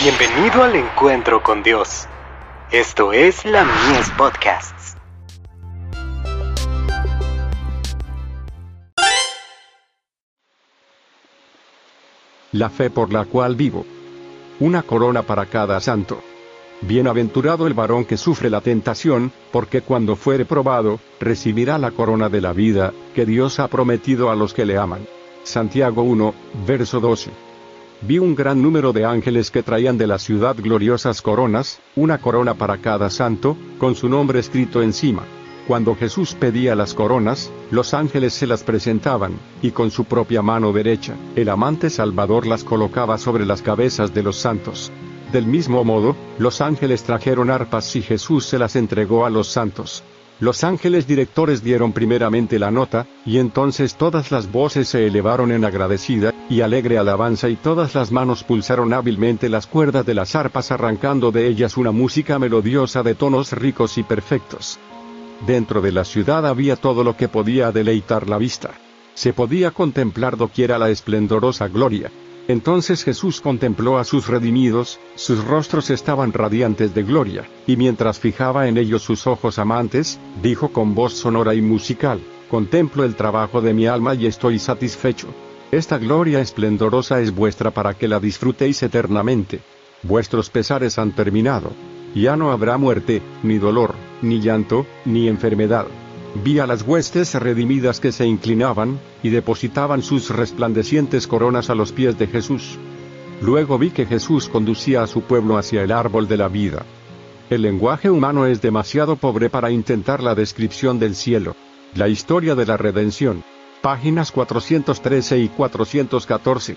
Bienvenido al encuentro con Dios. Esto es la Mies Podcasts. La fe por la cual vivo. Una corona para cada santo. Bienaventurado el varón que sufre la tentación, porque cuando fuere probado, recibirá la corona de la vida, que Dios ha prometido a los que le aman. Santiago 1, verso 12. Vi un gran número de ángeles que traían de la ciudad gloriosas coronas, una corona para cada santo, con su nombre escrito encima. Cuando Jesús pedía las coronas, los ángeles se las presentaban, y con su propia mano derecha, el amante Salvador las colocaba sobre las cabezas de los santos. Del mismo modo, los ángeles trajeron arpas y Jesús se las entregó a los santos. Los ángeles directores dieron primeramente la nota, y entonces todas las voces se elevaron en agradecida y alegre alabanza y todas las manos pulsaron hábilmente las cuerdas de las arpas arrancando de ellas una música melodiosa de tonos ricos y perfectos. Dentro de la ciudad había todo lo que podía deleitar la vista. Se podía contemplar doquiera la esplendorosa gloria, entonces Jesús contempló a sus redimidos, sus rostros estaban radiantes de gloria, y mientras fijaba en ellos sus ojos amantes, dijo con voz sonora y musical, Contemplo el trabajo de mi alma y estoy satisfecho. Esta gloria esplendorosa es vuestra para que la disfrutéis eternamente. Vuestros pesares han terminado. Ya no habrá muerte, ni dolor, ni llanto, ni enfermedad Vi a las huestes redimidas que se inclinaban, y depositaban sus resplandecientes coronas a los pies de Jesús. Luego vi que Jesús conducía a su pueblo hacia el árbol de la vida. El lenguaje humano es demasiado pobre para intentar la descripción del cielo. La historia de la redención. Páginas 413 y 414.